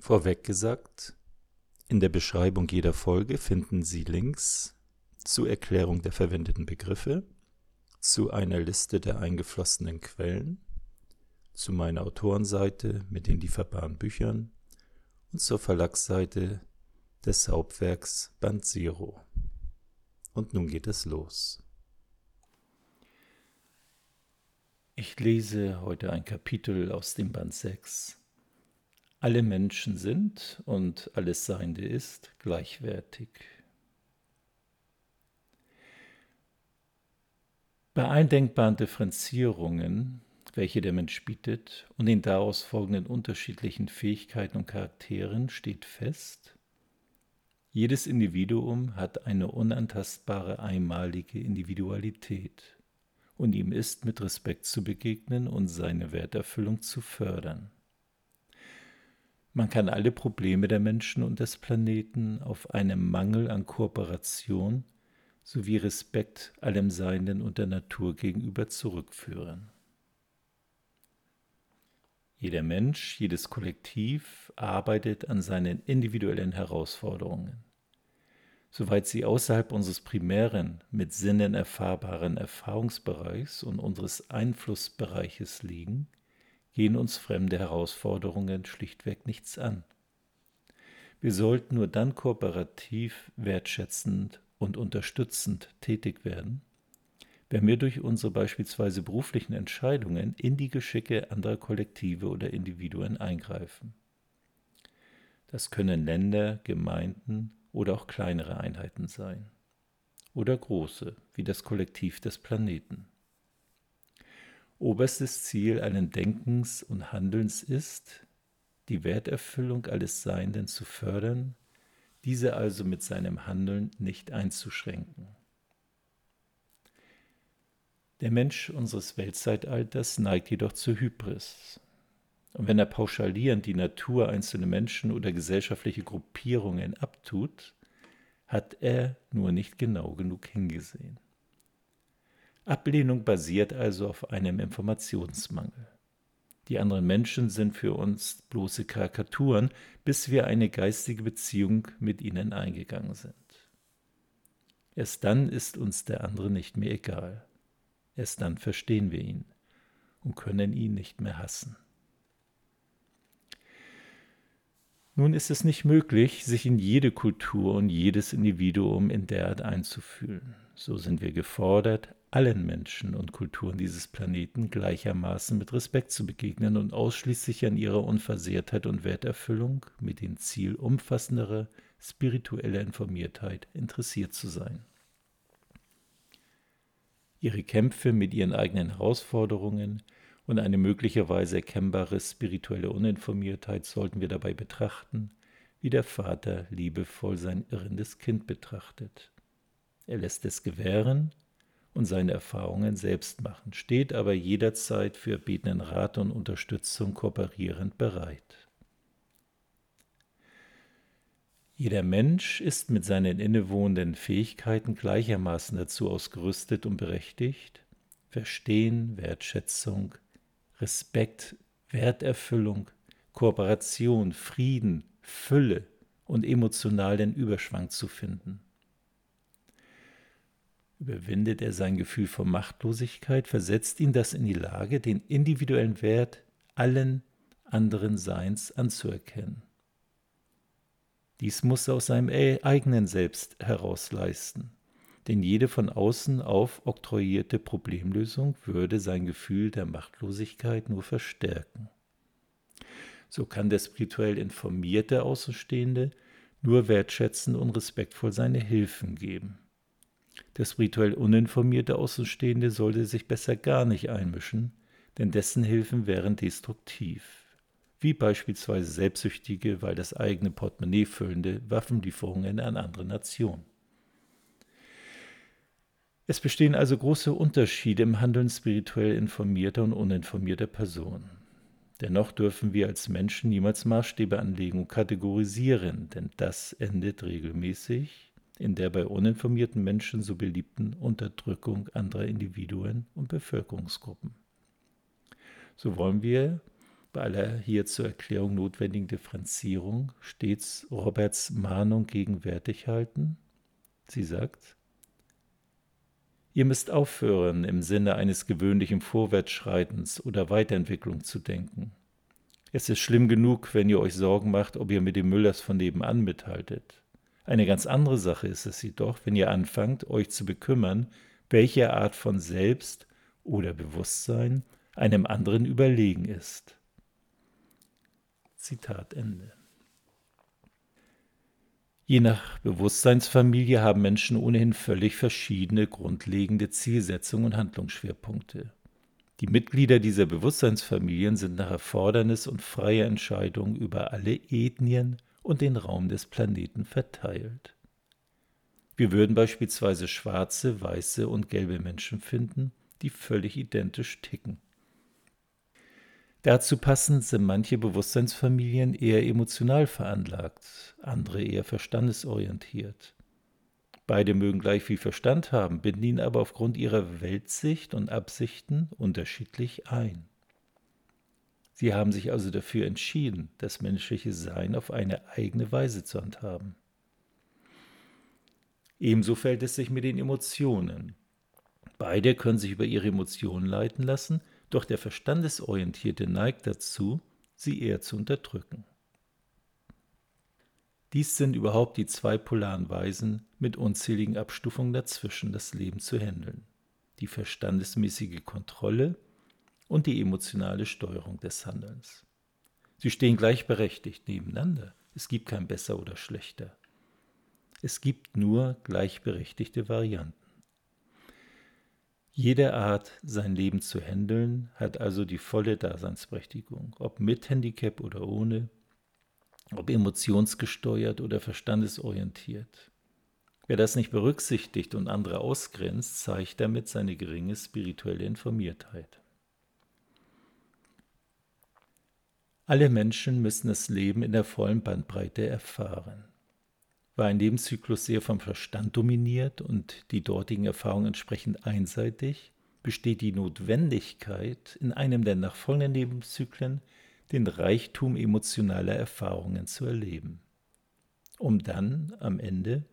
Vorweg gesagt, in der Beschreibung jeder Folge finden Sie Links zur Erklärung der verwendeten Begriffe, zu einer Liste der eingeflossenen Quellen, zu meiner Autorenseite mit den lieferbaren Büchern und zur Verlagsseite des Hauptwerks Band Zero. Und nun geht es los. Ich lese heute ein Kapitel aus dem Band 6. Alle Menschen sind und alles Seiende ist gleichwertig. Bei eindenkbaren Differenzierungen, welche der Mensch bietet, und den daraus folgenden unterschiedlichen Fähigkeiten und Charakteren steht fest, jedes Individuum hat eine unantastbare einmalige Individualität und ihm ist mit Respekt zu begegnen und seine Werterfüllung zu fördern. Man kann alle Probleme der Menschen und des Planeten auf einen Mangel an Kooperation sowie Respekt allem Seienden und der Natur gegenüber zurückführen. Jeder Mensch, jedes Kollektiv arbeitet an seinen individuellen Herausforderungen soweit sie außerhalb unseres primären, mit Sinnen erfahrbaren Erfahrungsbereichs und unseres Einflussbereiches liegen, gehen uns fremde Herausforderungen schlichtweg nichts an. Wir sollten nur dann kooperativ, wertschätzend und unterstützend tätig werden, wenn wir durch unsere beispielsweise beruflichen Entscheidungen in die Geschicke anderer Kollektive oder Individuen eingreifen. Das können Länder, Gemeinden, oder auch kleinere Einheiten sein oder große, wie das Kollektiv des Planeten. Oberstes Ziel allen Denkens und Handelns ist, die Werterfüllung alles Seienden zu fördern, diese also mit seinem Handeln nicht einzuschränken. Der Mensch unseres Weltzeitalters neigt jedoch zur Hybris, und wenn er pauschalierend die Natur einzelner Menschen oder gesellschaftliche Gruppierungen abtut, hat er nur nicht genau genug hingesehen. Ablehnung basiert also auf einem Informationsmangel. Die anderen Menschen sind für uns bloße Karikaturen, bis wir eine geistige Beziehung mit ihnen eingegangen sind. Erst dann ist uns der andere nicht mehr egal. Erst dann verstehen wir ihn und können ihn nicht mehr hassen. Nun ist es nicht möglich, sich in jede Kultur und jedes Individuum in der Art einzufühlen. So sind wir gefordert, allen Menschen und Kulturen dieses Planeten gleichermaßen mit Respekt zu begegnen und ausschließlich an ihrer Unversehrtheit und Werterfüllung mit dem Ziel umfassenderer spiritueller Informiertheit interessiert zu sein. Ihre Kämpfe mit ihren eigenen Herausforderungen, und eine möglicherweise erkennbare spirituelle Uninformiertheit sollten wir dabei betrachten, wie der Vater liebevoll sein irrendes Kind betrachtet. Er lässt es gewähren und seine Erfahrungen selbst machen, steht aber jederzeit für erbetenen Rat und Unterstützung kooperierend bereit. Jeder Mensch ist mit seinen innewohnenden Fähigkeiten gleichermaßen dazu ausgerüstet und berechtigt, Verstehen, Wertschätzung, Respekt, Werterfüllung, Kooperation, Frieden, Fülle und emotionalen Überschwang zu finden. Überwindet er sein Gefühl von Machtlosigkeit, versetzt ihn das in die Lage, den individuellen Wert allen anderen Seins anzuerkennen. Dies muss er aus seinem eigenen Selbst heraus leisten denn jede von außen auf oktroyierte Problemlösung würde sein Gefühl der Machtlosigkeit nur verstärken. So kann der spirituell informierte Außenstehende nur wertschätzend und respektvoll seine Hilfen geben. Der spirituell uninformierte Außenstehende sollte sich besser gar nicht einmischen, denn dessen Hilfen wären destruktiv, wie beispielsweise selbstsüchtige, weil das eigene Portemonnaie füllende Waffenlieferungen an andere Nationen. Es bestehen also große Unterschiede im Handeln spirituell informierter und uninformierter Personen. Dennoch dürfen wir als Menschen niemals Maßstäbe anlegen und kategorisieren, denn das endet regelmäßig in der bei uninformierten Menschen so beliebten Unterdrückung anderer Individuen und Bevölkerungsgruppen. So wollen wir bei aller hier zur Erklärung notwendigen Differenzierung stets Roberts Mahnung gegenwärtig halten? Sie sagt, Ihr müsst aufhören, im Sinne eines gewöhnlichen Vorwärtsschreitens oder Weiterentwicklung zu denken. Es ist schlimm genug, wenn ihr euch Sorgen macht, ob ihr mit dem Müllers von nebenan mithaltet. Eine ganz andere Sache ist es jedoch, wenn ihr anfangt, euch zu bekümmern, welche Art von Selbst oder Bewusstsein einem anderen überlegen ist. Zitat Ende. Je nach Bewusstseinsfamilie haben Menschen ohnehin völlig verschiedene grundlegende Zielsetzungen und Handlungsschwerpunkte. Die Mitglieder dieser Bewusstseinsfamilien sind nach Erfordernis und freier Entscheidung über alle Ethnien und den Raum des Planeten verteilt. Wir würden beispielsweise schwarze, weiße und gelbe Menschen finden, die völlig identisch ticken. Dazu passend sind manche Bewusstseinsfamilien eher emotional veranlagt, andere eher verstandesorientiert. Beide mögen gleich viel Verstand haben, binden ihn aber aufgrund ihrer Weltsicht und Absichten unterschiedlich ein. Sie haben sich also dafür entschieden, das menschliche Sein auf eine eigene Weise zu handhaben. Ebenso fällt es sich mit den Emotionen. Beide können sich über ihre Emotionen leiten lassen, doch der Verstandesorientierte neigt dazu, sie eher zu unterdrücken. Dies sind überhaupt die zwei polaren Weisen mit unzähligen Abstufungen dazwischen, das Leben zu handeln. Die verstandesmäßige Kontrolle und die emotionale Steuerung des Handelns. Sie stehen gleichberechtigt nebeneinander. Es gibt kein besser oder schlechter. Es gibt nur gleichberechtigte Varianten. Jede Art, sein Leben zu handeln, hat also die volle Daseinsberechtigung, ob mit Handicap oder ohne, ob emotionsgesteuert oder verstandesorientiert. Wer das nicht berücksichtigt und andere ausgrenzt, zeigt damit seine geringe spirituelle Informiertheit. Alle Menschen müssen das Leben in der vollen Bandbreite erfahren. War ein Lebenszyklus sehr vom Verstand dominiert und die dortigen Erfahrungen entsprechend einseitig, besteht die Notwendigkeit, in einem der nachfolgenden Lebenszyklen den Reichtum emotionaler Erfahrungen zu erleben, um dann am Ende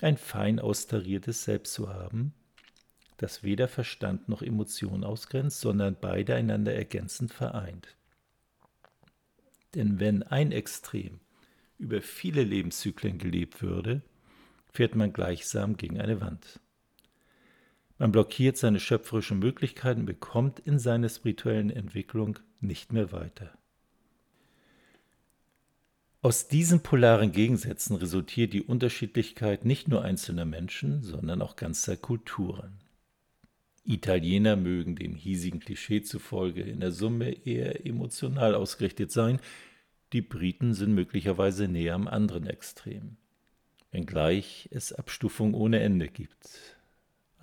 ein fein austariertes Selbst zu haben, das weder Verstand noch Emotion ausgrenzt, sondern beide einander ergänzend vereint. Denn wenn ein Extrem über viele Lebenszyklen gelebt würde, fährt man gleichsam gegen eine Wand. Man blockiert seine schöpferischen Möglichkeiten, bekommt in seiner spirituellen Entwicklung nicht mehr weiter. Aus diesen polaren Gegensätzen resultiert die Unterschiedlichkeit nicht nur einzelner Menschen, sondern auch ganzer Kulturen. Italiener mögen dem hiesigen Klischee zufolge in der Summe eher emotional ausgerichtet sein, die Briten sind möglicherweise näher am anderen Extrem, wenngleich es Abstufungen ohne Ende gibt.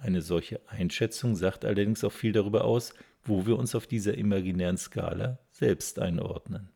Eine solche Einschätzung sagt allerdings auch viel darüber aus, wo wir uns auf dieser imaginären Skala selbst einordnen.